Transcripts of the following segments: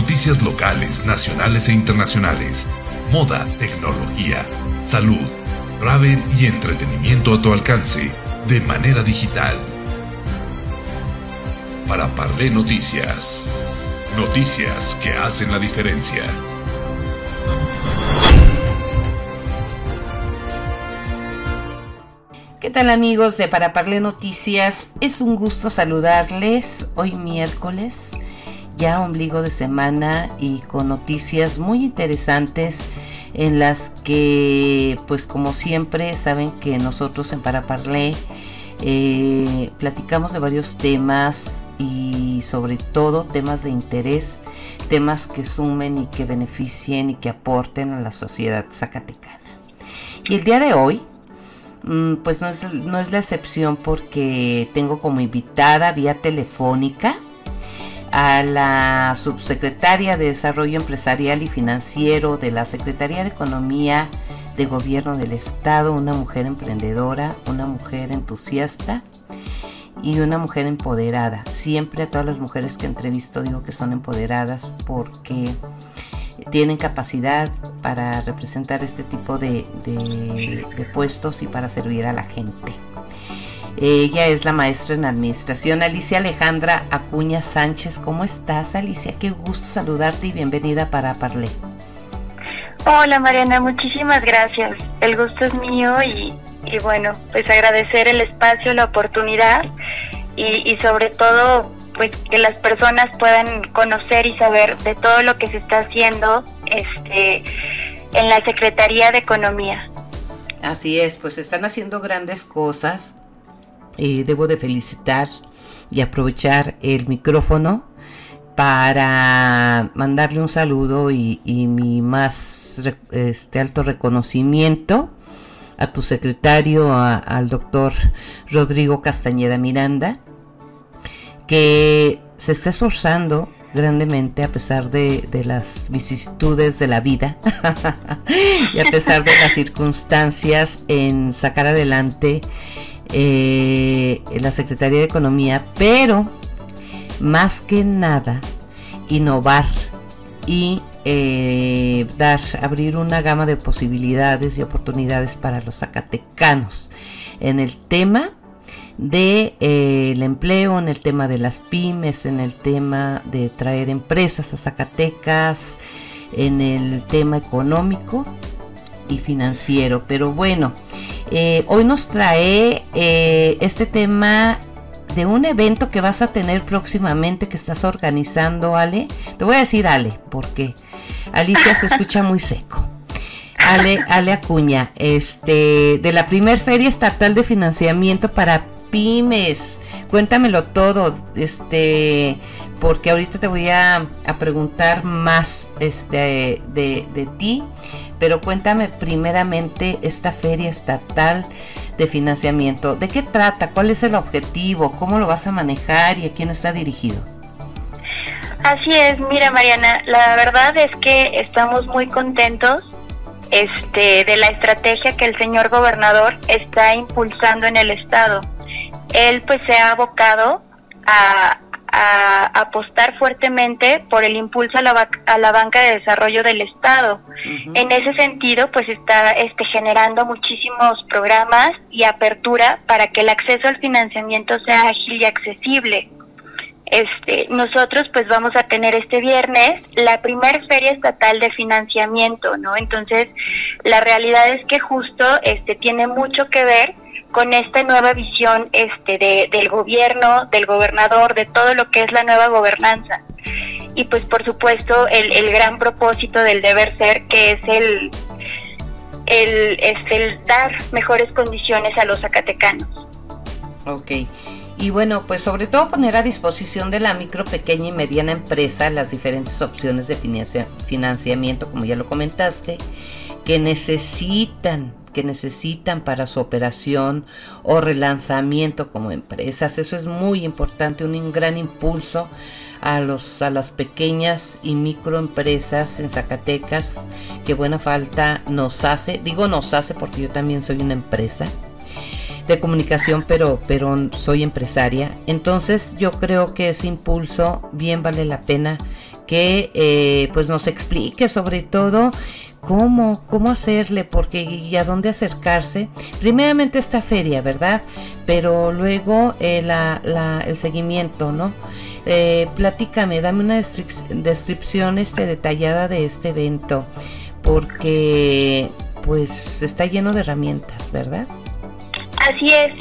Noticias locales, nacionales e internacionales. Moda, tecnología, salud, travel y entretenimiento a tu alcance de manera digital. Para Parlé Noticias. Noticias que hacen la diferencia. ¿Qué tal amigos de Para Parle Noticias? Es un gusto saludarles hoy miércoles, ya ombligo de semana y con noticias muy interesantes en las que pues como siempre saben que nosotros en Para Parle eh, platicamos de varios temas y sobre todo temas de interés, temas que sumen y que beneficien y que aporten a la sociedad zacatecana. Y el día de hoy Mm, pues no es, no es la excepción porque tengo como invitada vía telefónica a la subsecretaria de Desarrollo Empresarial y Financiero de la Secretaría de Economía de Gobierno del Estado, una mujer emprendedora, una mujer entusiasta y una mujer empoderada. Siempre a todas las mujeres que entrevisto digo que son empoderadas porque tienen capacidad para representar este tipo de, puestos y para servir a la gente. Ella es la maestra en administración, Alicia Alejandra Acuña Sánchez. ¿Cómo estás, Alicia? Qué gusto saludarte y bienvenida para Parlé. Hola, Mariana, muchísimas gracias. El gusto es mío y, bueno, pues agradecer el espacio, la oportunidad y, y sobre todo pues que las personas puedan conocer y saber de todo lo que se está haciendo este en la Secretaría de Economía. Así es, pues están haciendo grandes cosas. Y debo de felicitar y aprovechar el micrófono para mandarle un saludo y, mi más este, alto reconocimiento a tu secretario, al doctor Rodrigo Castañeda Miranda, que se está esforzando grandemente a pesar de, las vicisitudes de la vida y a pesar de las circunstancias en sacar adelante eh, la Secretaría de Economía, pero más que nada innovar y eh, dar, abrir una gama de posibilidades y oportunidades para los zacatecanos en el tema del de, eh, empleo, en el tema de las pymes, en el tema de traer empresas a Zacatecas, en el tema económico y financiero. Pero bueno, eh, hoy nos trae eh, este tema de un evento que vas a tener próximamente que estás organizando, Ale. Te voy a decir Ale, porque Alicia se escucha muy seco. Ale, Ale Acuña, este, de la primer feria estatal de financiamiento para pymes. Cuéntamelo todo, este, porque ahorita te voy a, preguntar más este, de, de ti, pero cuéntame primeramente esta feria estatal de financiamiento. ¿De qué trata? ¿Cuál es el objetivo? ¿Cómo lo vas a manejar y a quién está dirigido? Así es, mira Mariana, la verdad es que estamos muy contentos este, de la estrategia que el señor gobernador está impulsando en el estado él pues se ha abocado a, apostar fuertemente por el impulso a la, a la banca de desarrollo del Estado. En ese sentido, pues está este, generando muchísimos programas y apertura para que el acceso al financiamiento sea ágil y accesible. Este, nosotros pues vamos a tener este viernes la primer feria estatal de financiamiento, ¿no? Entonces, la realidad es que justo este tiene mucho que ver con esta nueva visión este de, del gobierno, del gobernador, de todo lo que es la nueva gobernanza. Y pues por supuesto el, el gran propósito del deber ser que es el, el, es el dar mejores condiciones a los zacatecanos. Ok. Y bueno, pues sobre todo poner a disposición de la micro, pequeña y mediana empresa las diferentes opciones de financiamiento, como ya lo comentaste, que necesitan que necesitan para su operación o relanzamiento como empresas. Eso es muy importante, un gran impulso a, los, a las pequeñas y microempresas en Zacatecas que buena falta nos hace. Digo nos hace porque yo también soy una empresa de comunicación, pero, pero soy empresaria. Entonces yo creo que ese impulso bien vale la pena que eh, pues nos explique sobre todo cómo, cómo hacerle, porque y a dónde acercarse. Primeramente esta feria, ¿verdad? Pero luego eh, la, el seguimiento, ¿no? Eh, platícame, dame una descripción este, detallada de este evento, porque pues está lleno de herramientas, ¿verdad? Así es.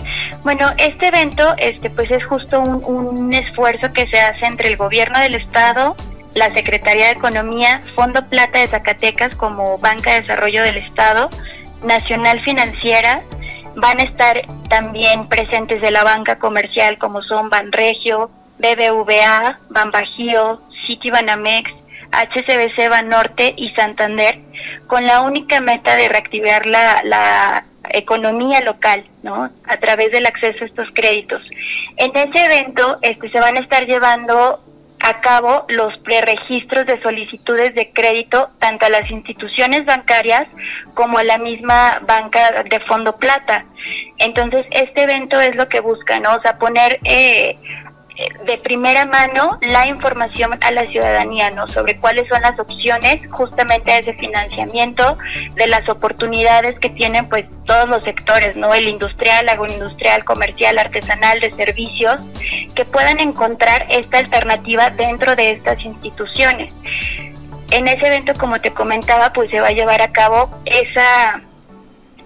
Bueno, este evento este, pues es justo un, un esfuerzo que se hace entre el gobierno del estado, la Secretaría de Economía, Fondo Plata de Zacatecas como Banca de Desarrollo del Estado, Nacional Financiera, van a estar también presentes de la banca comercial como son Banregio, BBVA, Banbajío, Citibanamex, HCBC Banorte y Santander, con la única meta de reactivar la, la economía local, ¿no? A través del acceso a estos créditos. En ese evento este, se van a estar llevando a cabo los preregistros de solicitudes de crédito tanto a las instituciones bancarias como a la misma banca de fondo plata. Entonces, este evento es lo que busca, ¿no? O sea, poner eh, de primera mano la información a la ciudadanía, ¿no? Sobre cuáles son las opciones justamente de ese financiamiento, de las oportunidades que tienen pues todos los sectores, ¿no? El industrial, agroindustrial, comercial, artesanal, de servicios, que puedan encontrar esta alternativa dentro de estas instituciones. En ese evento, como te comentaba, pues se va a llevar a cabo esa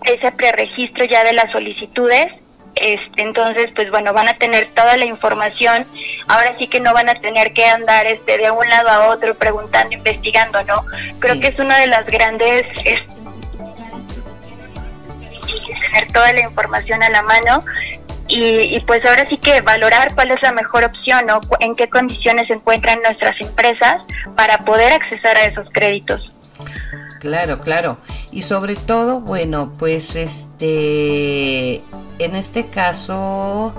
ese preregistro ya de las solicitudes este, entonces, pues bueno, van a tener toda la información. Ahora sí que no van a tener que andar este de un lado a otro preguntando, investigando, ¿no? Creo que es una de las grandes tener toda la información a la mano y, pues ahora sí que valorar cuál es la mejor opción o en qué condiciones se encuentran nuestras empresas para poder accesar a esos créditos. Claro, claro. Y sobre todo, bueno, pues este, en este caso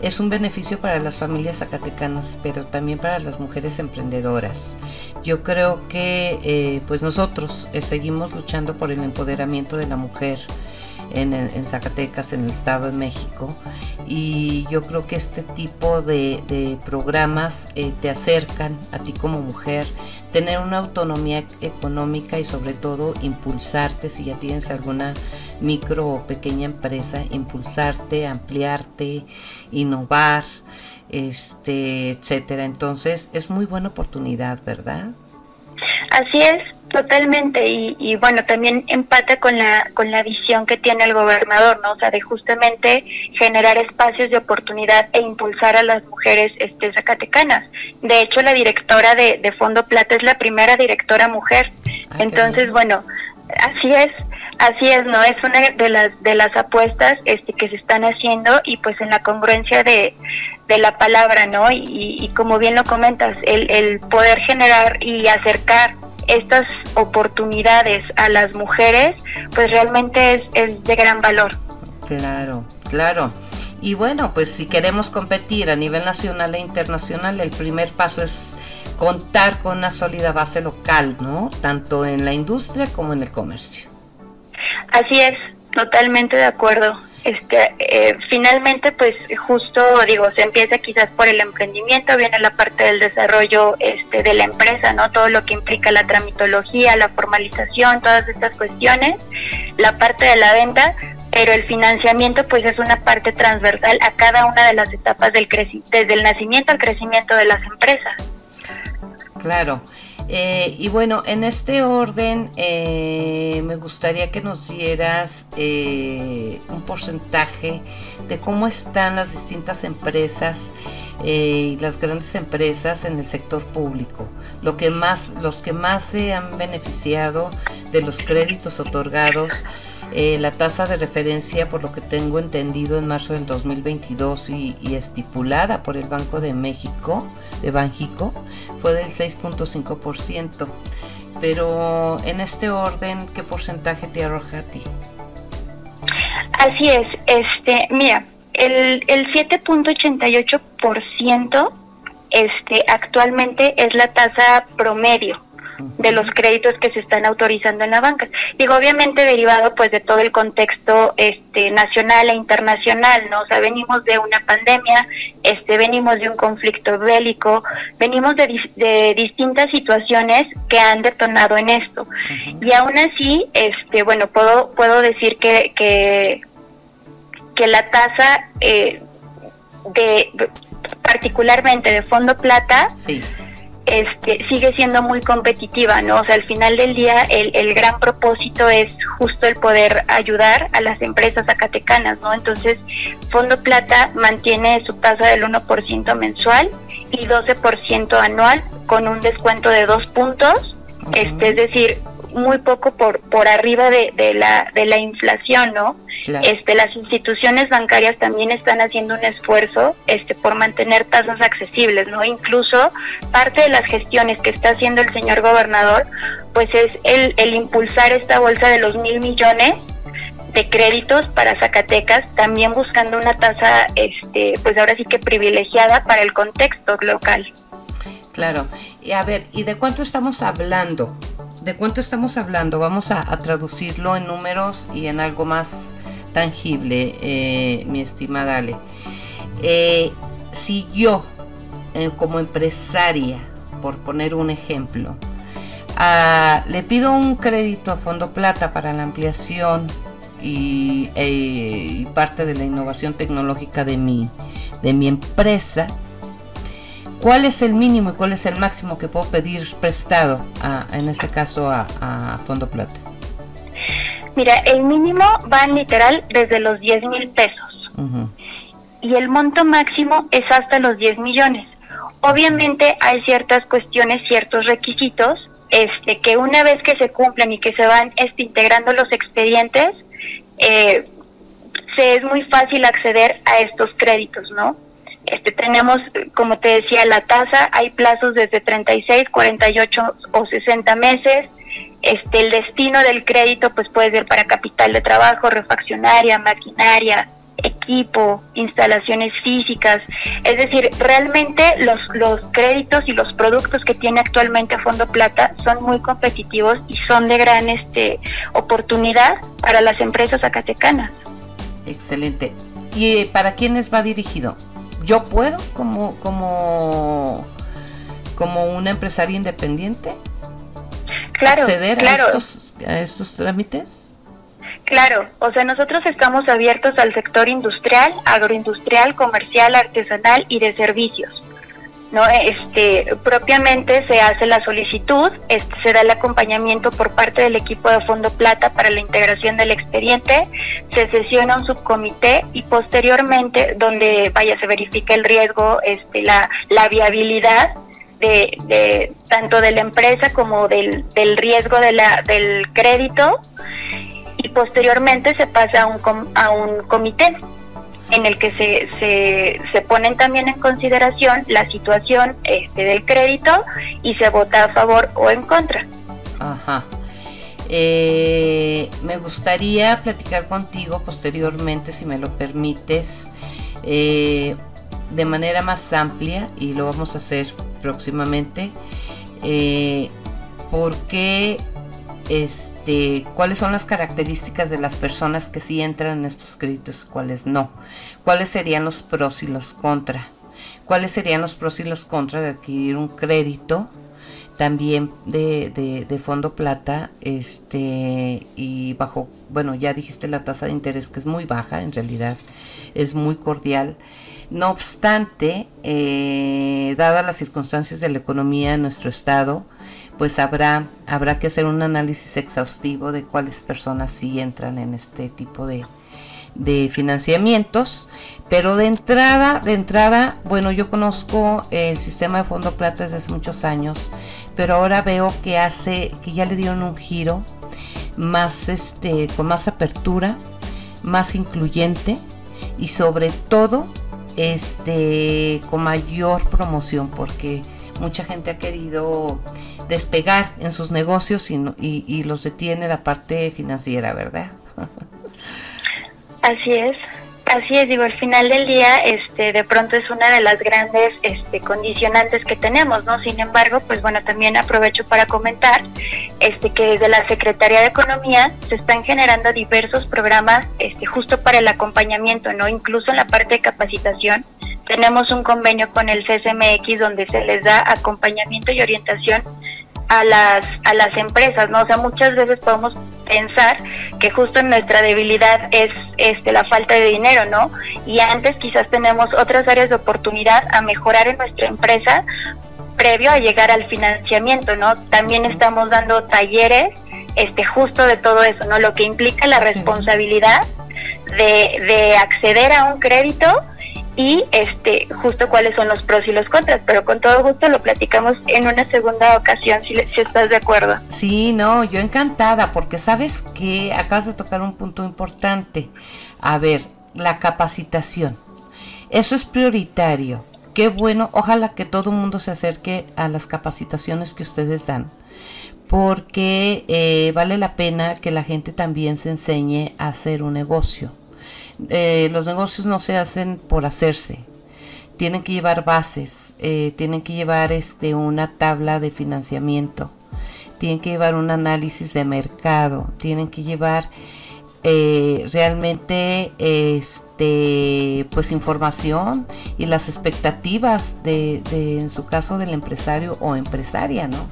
es un beneficio para las familias zacatecanas, pero también para las mujeres emprendedoras. Yo creo que eh, pues nosotros eh, seguimos luchando por el empoderamiento de la mujer en, Zacatecas, en el Estado de México. Y yo creo que este tipo de, programas eh, te acercan a ti como mujer, tener una autonomía económica y sobre todo impulsarte si ya tienes alguna micro o pequeña empresa, impulsarte, ampliarte, innovar, este, etcétera. Entonces es muy buena oportunidad, ¿verdad? Así es, totalmente. Y, bueno, también empata con la, con la visión que tiene el gobernador, ¿no? O sea, de justamente generar espacios de oportunidad e impulsar a las mujeres este, zacatecanas. De hecho, la directora de, de Fondo Plata es la primera directora mujer. Ah, Entonces, bueno, así es. Así es, no es una de las de las apuestas este que se están haciendo y pues en la congruencia de, de la palabra, ¿no? Y, y, como bien lo comentas, el, el poder generar y acercar estas oportunidades a las mujeres, pues realmente es, es de gran valor. Claro, claro. Y bueno, pues si queremos competir a nivel nacional e internacional, el primer paso es contar con una sólida base local, ¿no? Tanto en la industria como en el comercio. Así es, totalmente de acuerdo. Este, eh, finalmente, pues justo digo, se empieza quizás por el emprendimiento, viene la parte del desarrollo este, de la empresa, no, todo lo que implica la tramitología, la formalización, todas estas cuestiones, la parte de la venta, pero el financiamiento, pues es una parte transversal a cada una de las etapas del desde el nacimiento al crecimiento de las empresas. Claro. Eh, y bueno, en este orden eh, me gustaría que nos dieras eh, un porcentaje de cómo están las distintas empresas y las grandes empresas en el sector público, lo que más, los que más se han beneficiado de los créditos otorgados. La tasa de referencia, por lo que tengo entendido, en marzo del 2022 y, y estipulada por el Banco de México, de Banjico, fue del 6.5%. Pero en este orden, ¿qué porcentaje te arroja a ti? Así es, este, mira, el, el 7.88% este, actualmente es la tasa promedio. De los créditos que se están autorizando en la banca. Digo, obviamente derivado pues de todo el contexto este nacional e internacional, ¿no? O sea, venimos de una pandemia, este venimos de un conflicto bélico, venimos de, de distintas situaciones que han detonado en esto. Y aún así, este bueno, puedo puedo decir que que, que la tasa eh, de particularmente de fondo plata sí este, sigue siendo muy competitiva, ¿no? O sea, al final del día el, el gran propósito es justo el poder ayudar a las empresas zacatecanas, ¿no? Entonces, Fondo Plata mantiene su tasa del 1% mensual y 12% anual con un descuento de dos puntos, este, es decir, muy poco por, por arriba de, de, la, de la inflación, ¿no? Este, las instituciones bancarias también están haciendo un esfuerzo este, por mantener tasas accesibles, ¿no? Incluso parte de las gestiones que está haciendo el señor gobernador, pues es el, el impulsar esta bolsa de los mil millones de créditos para Zacatecas, también buscando una tasa, este, pues ahora sí que privilegiada para el contexto local. Claro. Y a ver, ¿y de cuánto estamos hablando? ¿De cuánto estamos hablando? Vamos a, traducirlo en números y en algo más tangible, eh, mi estimada Ale. Eh, si yo, eh, como empresaria, por poner un ejemplo, ah, le pido un crédito a Fondo Plata para la ampliación y, parte de la innovación tecnológica de mi, de mi empresa, ¿cuál es el mínimo y cuál es el máximo que puedo pedir prestado, en este caso a Fondo Plata? Mira, el mínimo va literal desde los 10 mil pesos. Y el monto máximo es hasta los 10 millones. Obviamente hay ciertas cuestiones, ciertos requisitos, este, que una vez que se cumplen y que se van este, integrando los expedientes, eh, se es muy fácil acceder a estos créditos, ¿no? Este, tenemos, como te decía, la tasa, hay plazos desde 36, 48 o 60 meses, este, el destino del crédito pues puede ser para capital de trabajo, refaccionaria, maquinaria, equipo, instalaciones físicas. Es decir, realmente los, los créditos y los productos que tiene actualmente Fondo Plata son muy competitivos y son de gran este, oportunidad para las empresas acatecanas. Excelente. ¿Y para quiénes va dirigido? ¿Yo puedo como, como, como una empresaria independiente? acceder A, estos, a estos trámites? Claro, o sea, nosotros estamos abiertos al sector industrial, agroindustrial, comercial, artesanal y de servicios. ¿No? Este, propiamente se hace la solicitud, este, se da el acompañamiento por parte del equipo de Fondo Plata para la integración del expediente, se sesiona un subcomité y posteriormente, donde vaya, se verifica el riesgo, este, la, la viabilidad de, tanto de la empresa como del, del riesgo de la, del crédito y posteriormente se pasa a un, a un comité en el que se, se, se ponen también en consideración la situación este, del crédito y se vota a favor o en contra. Ajá. Eh, me gustaría platicar contigo posteriormente, si me lo permites, eh, de manera más amplia y lo vamos a hacer próximamente. Eh, porque este, cuáles son las características de las personas que sí entran en estos créditos cuáles no. Cuáles serían los pros y los contra. Cuáles serían los pros y los contras de adquirir un crédito también de, de, fondo plata este y bajo bueno ya dijiste la tasa de interés que es muy baja en realidad es muy cordial no obstante, eh, dadas las circunstancias de la economía en nuestro estado, pues habrá, habrá que hacer un análisis exhaustivo de cuáles personas sí entran en este tipo de, de financiamientos. Pero de entrada, de entrada, bueno, yo conozco el sistema de Fondo Plata desde hace muchos años, pero ahora veo que hace, que ya le dieron un giro más este, con más apertura, más incluyente y sobre todo este, con mayor promoción porque mucha gente ha querido despegar en sus negocios y, y, los detiene la parte financiera, ¿verdad? Así es. Así es, digo, al final del día, este, de pronto es una de las grandes este, condicionantes que tenemos, ¿no? Sin embargo, pues bueno, también aprovecho para comentar este, que desde la Secretaría de Economía se están generando diversos programas este, justo para el acompañamiento, ¿no? Incluso en la parte de capacitación tenemos un convenio con el CSMX donde se les da acompañamiento y orientación a las a las empresas, ¿no? O sea, muchas veces podemos pensar que justo nuestra debilidad es este la falta de dinero, ¿no? Y antes quizás tenemos otras áreas de oportunidad a mejorar en nuestra empresa previo a llegar al financiamiento, ¿no? También estamos dando talleres este justo de todo eso, ¿no? Lo que implica la responsabilidad de, de acceder a un crédito y este justo cuáles son los pros y los contras, pero con todo gusto lo platicamos en una segunda ocasión si, estás de acuerdo. Sí, no, yo encantada porque sabes que acabas de tocar un punto importante. A ver, la capacitación. Eso es prioritario. Qué bueno, ojalá que todo el mundo se acerque a las capacitaciones que ustedes dan porque eh, vale la pena que la gente también se enseñe a hacer un negocio eh, los negocios no se hacen por hacerse. Tienen que llevar bases, eh, tienen que llevar este, una tabla de financiamiento, tienen que llevar un análisis de mercado, tienen que llevar eh, realmente este, pues información y las expectativas de, de, en su caso del empresario o empresaria, ¿no?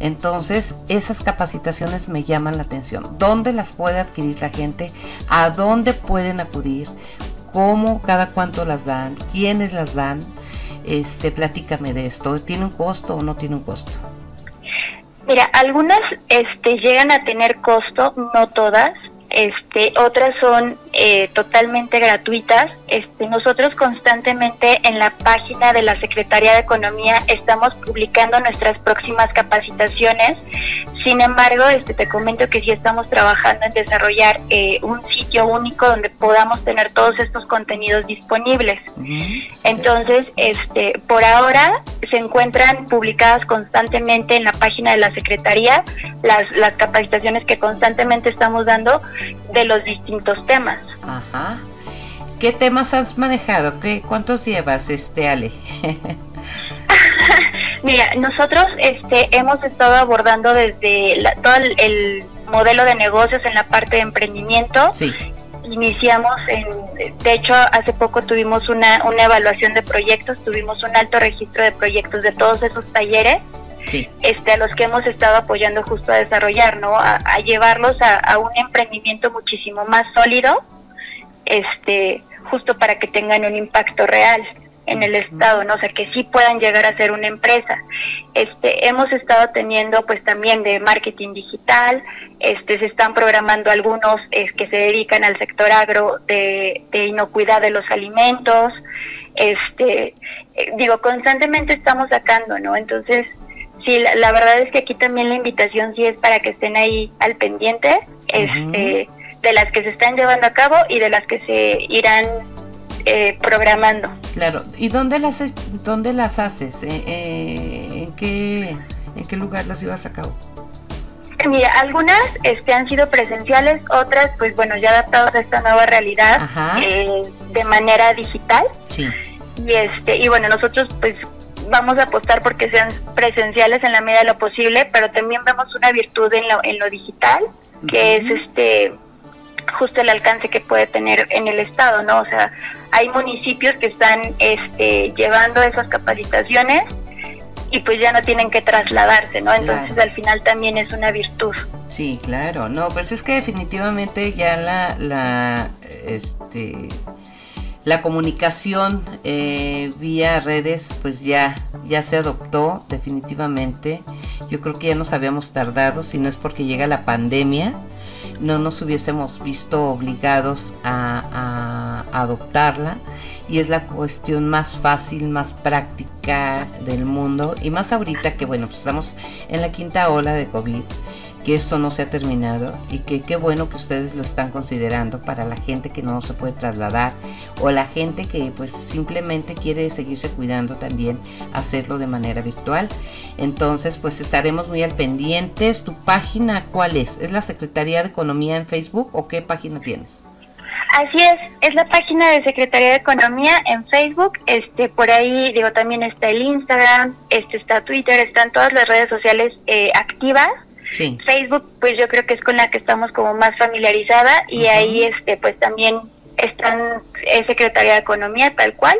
Entonces, esas capacitaciones me llaman la atención. ¿Dónde las puede adquirir la gente? ¿A dónde pueden acudir? ¿Cómo, cada cuánto las dan? ¿Quiénes las dan? Este, platícame de esto. ¿Tiene un costo o no tiene un costo? Mira, algunas este, llegan a tener costo, no todas. Este, otras son eh, totalmente gratuitas. Este, nosotros constantemente en la página de la Secretaría de Economía estamos publicando nuestras próximas capacitaciones. Sin embargo, este, te comento que sí estamos trabajando en desarrollar eh, un sitio único donde podamos tener todos estos contenidos disponibles. Entonces, este, por ahora se encuentran publicadas constantemente en la página de la Secretaría las, las capacitaciones que constantemente estamos dando de los distintos temas. Ajá. ¿Qué temas has manejado? ¿Qué, ¿Cuántos llevas, este Ale? Mira, nosotros este, hemos estado abordando desde todo el, modelo de negocios en la parte de emprendimiento. Sí. Iniciamos en, de hecho, hace poco tuvimos una, una evaluación de proyectos, tuvimos un alto registro de proyectos de todos esos talleres. Sí. Este, a los que hemos estado apoyando justo a desarrollar, ¿no? A, a llevarlos a, a, un emprendimiento muchísimo más sólido, este, justo para que tengan un impacto real en el estado, ¿no? O sea, que sí puedan llegar a ser una empresa. Este, hemos estado teniendo pues también de marketing digital, este se están programando algunos eh, que se dedican al sector agro de, de inocuidad de los alimentos. Este, eh, digo, constantemente estamos sacando, ¿no? Entonces, sí, la, la, verdad es que aquí también la invitación sí es para que estén ahí al pendiente, este, uh -huh. de las que se están llevando a cabo y de las que se irán eh, programando. Claro, ¿y dónde las dónde las haces? ¿Eh, eh, ¿En qué en qué lugar las llevas a cabo? Mira, algunas este, han sido presenciales, otras, pues bueno, ya adaptadas a esta nueva realidad eh, de manera digital. Sí. Y este, y bueno, nosotros pues vamos a apostar porque sean presenciales en la medida de lo posible, pero también vemos una virtud en lo, en lo digital, que uh -huh. es este justo el alcance que puede tener en el estado, ¿no? O sea, hay municipios que están este, llevando esas capacitaciones y pues ya no tienen que trasladarse, ¿no? Entonces claro. al final también es una virtud. Sí, claro, no, pues es que definitivamente ya la, la, este, la comunicación eh, vía redes, pues ya, ya se adoptó definitivamente. Yo creo que ya nos habíamos tardado, si no es porque llega la pandemia no nos hubiésemos visto obligados a, a, adoptarla y es la cuestión más fácil, más práctica del mundo y más ahorita que bueno, pues estamos en la quinta ola de COVID que esto no se ha terminado y que qué bueno que ustedes lo están considerando para la gente que no se puede trasladar o la gente que pues simplemente quiere seguirse cuidando también hacerlo de manera virtual. Entonces pues estaremos muy al pendientes. ¿Tu página cuál es? ¿Es la Secretaría de Economía en Facebook o qué página tienes? Así es, es la página de Secretaría de Economía en Facebook, este por ahí digo también está el Instagram, este está Twitter, están todas las redes sociales eh, activas. Sí. Facebook pues yo creo que es con la que estamos como más familiarizada y ahí este pues también están es Secretaría de Economía tal cual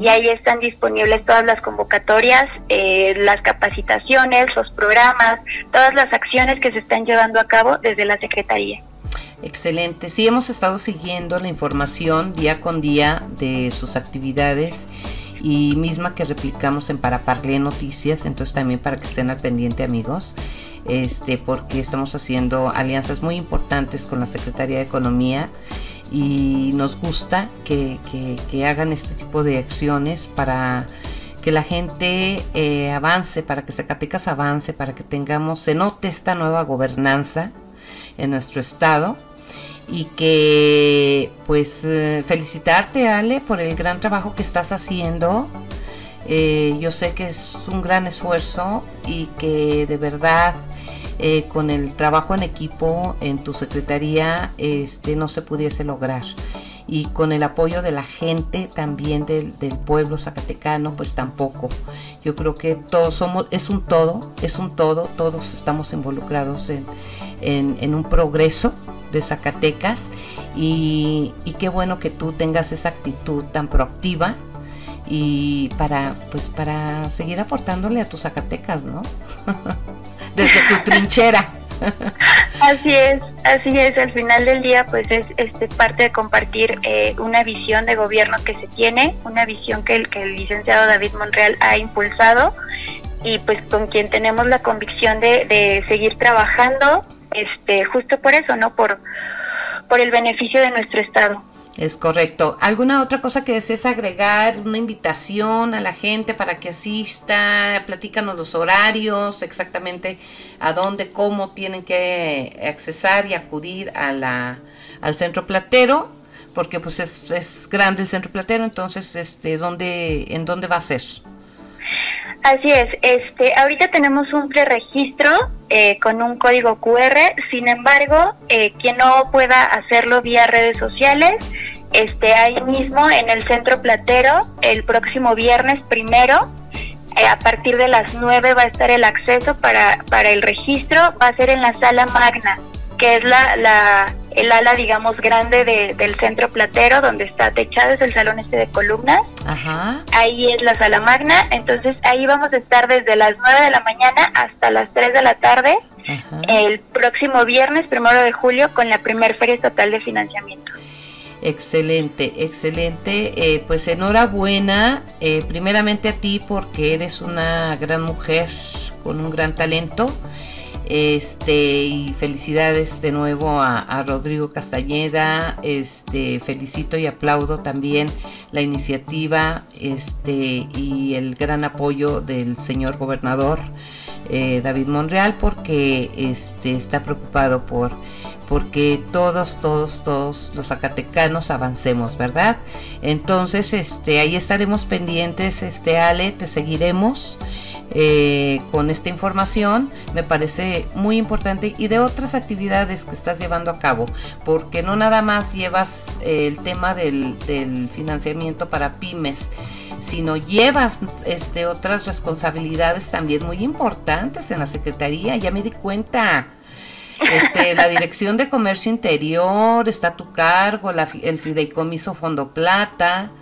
y ahí están disponibles todas las convocatorias, eh, las capacitaciones, los programas, todas las acciones que se están llevando a cabo desde la Secretaría. Excelente. Sí, hemos estado siguiendo la información día con día de sus actividades y misma que replicamos en Paraparle Noticias, entonces también para que estén al pendiente amigos, este, porque estamos haciendo alianzas muy importantes con la Secretaría de Economía y nos gusta que, hagan este tipo de acciones para que la gente eh, avance, para que Zacatecas avance, para que tengamos, se note esta nueva gobernanza en nuestro estado y que pues eh, felicitarte Ale por el gran trabajo que estás haciendo. Eh, yo sé que es un gran esfuerzo y que de verdad eh, con el trabajo en equipo en tu secretaría este, no se pudiese lograr. Y con el apoyo de la gente también del, pueblo zacatecano, pues tampoco. Yo creo que todos somos, es un todo, es un todo, todos estamos involucrados en, en un progreso de Zacatecas y, qué bueno que tú tengas esa actitud tan proactiva y para pues para seguir aportándole a tus Zacatecas, ¿no? Desde tu trinchera. Así es, así es. Al final del día, pues es este parte de compartir eh, una visión de gobierno que se tiene, una visión que el, que el licenciado David Monreal ha impulsado y pues con quien tenemos la convicción de, de seguir trabajando este, justo por eso, ¿no? Por, por el beneficio de nuestro Estado. Es correcto. ¿Alguna otra cosa que desees agregar? ¿Una invitación a la gente para que asista? Platícanos los horarios, exactamente a dónde, cómo tienen que accesar y acudir a la, al centro platero, porque pues es, es grande el centro platero, entonces, este, ¿dónde, ¿en dónde va a ser? Así es, este, ahorita tenemos un preregistro eh, con un código QR, sin embargo, eh, quien no pueda hacerlo vía redes sociales, este, ahí mismo en el Centro Platero, el próximo viernes primero, eh, a partir de las 9 va a estar el acceso para, para el registro, va a ser en la sala magna, que es la, la el ala, digamos, grande del centro platero, donde está techado, es el salón este de columnas. Ajá. Ahí es la sala magna, entonces ahí vamos a estar desde las 9 de la mañana hasta las 3 de la tarde, el próximo viernes, primero de julio, con la primer feria estatal de financiamiento. Excelente, excelente. Eh, pues enhorabuena, eh, primeramente a ti porque eres una gran mujer con un gran talento este, y felicidades de nuevo a, Rodrigo Castañeda. Este, felicito y aplaudo también la iniciativa este, y el gran apoyo del señor gobernador eh, David Monreal porque este, está preocupado por porque todos, todos, todos los zacatecanos avancemos, ¿verdad? Entonces, este, ahí estaremos pendientes, este Ale, te seguiremos. Eh, con esta información me parece muy importante y de otras actividades que estás llevando a cabo porque no nada más llevas eh, el tema del, financiamiento para pymes sino llevas este, otras responsabilidades también muy importantes en la Secretaría, ya me di cuenta. Este, la Dirección de Comercio Interior está a tu cargo, el Fideicomiso Fondo Plata,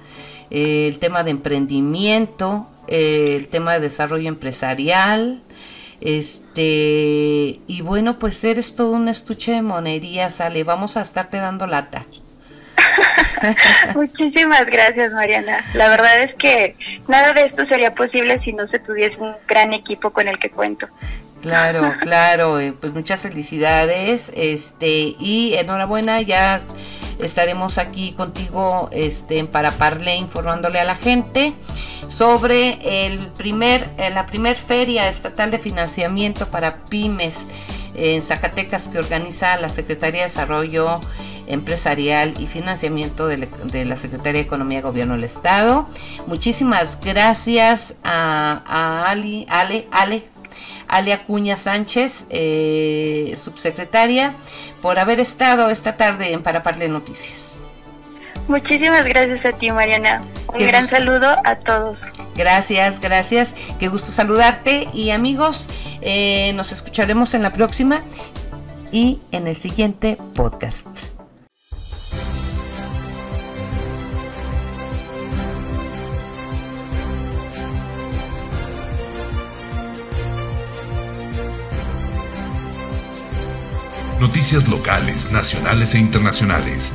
eh, el tema de emprendimiento, el tema de desarrollo empresarial, este, y bueno, pues eres todo un estuche de monería, sale, vamos a estarte dando lata. Muchísimas gracias, Mariana. La verdad es que nada de esto sería posible si no se tuviese un gran equipo con el que cuento. Claro, claro, eh, pues muchas felicidades, este, y enhorabuena, ya estaremos aquí contigo este, en Paraparle informándole a la gente sobre el primer, eh, la primer feria estatal de financiamiento para pymes en Zacatecas que organiza la Secretaría de Desarrollo Empresarial y Financiamiento de, la Secretaría de Economía y Gobierno del Estado. Muchísimas gracias a, Ali, Ale, Ale, Ale Acuña Sánchez, eh, subsecretaria, por haber estado esta tarde en Paraparle Noticias. Muchísimas gracias a ti, Mariana. Un gran saludo a todos. Gracias, gracias. Qué gusto saludarte y amigos, eh, nos escucharemos en la próxima y en el siguiente podcast. Noticias locales, nacionales e internacionales.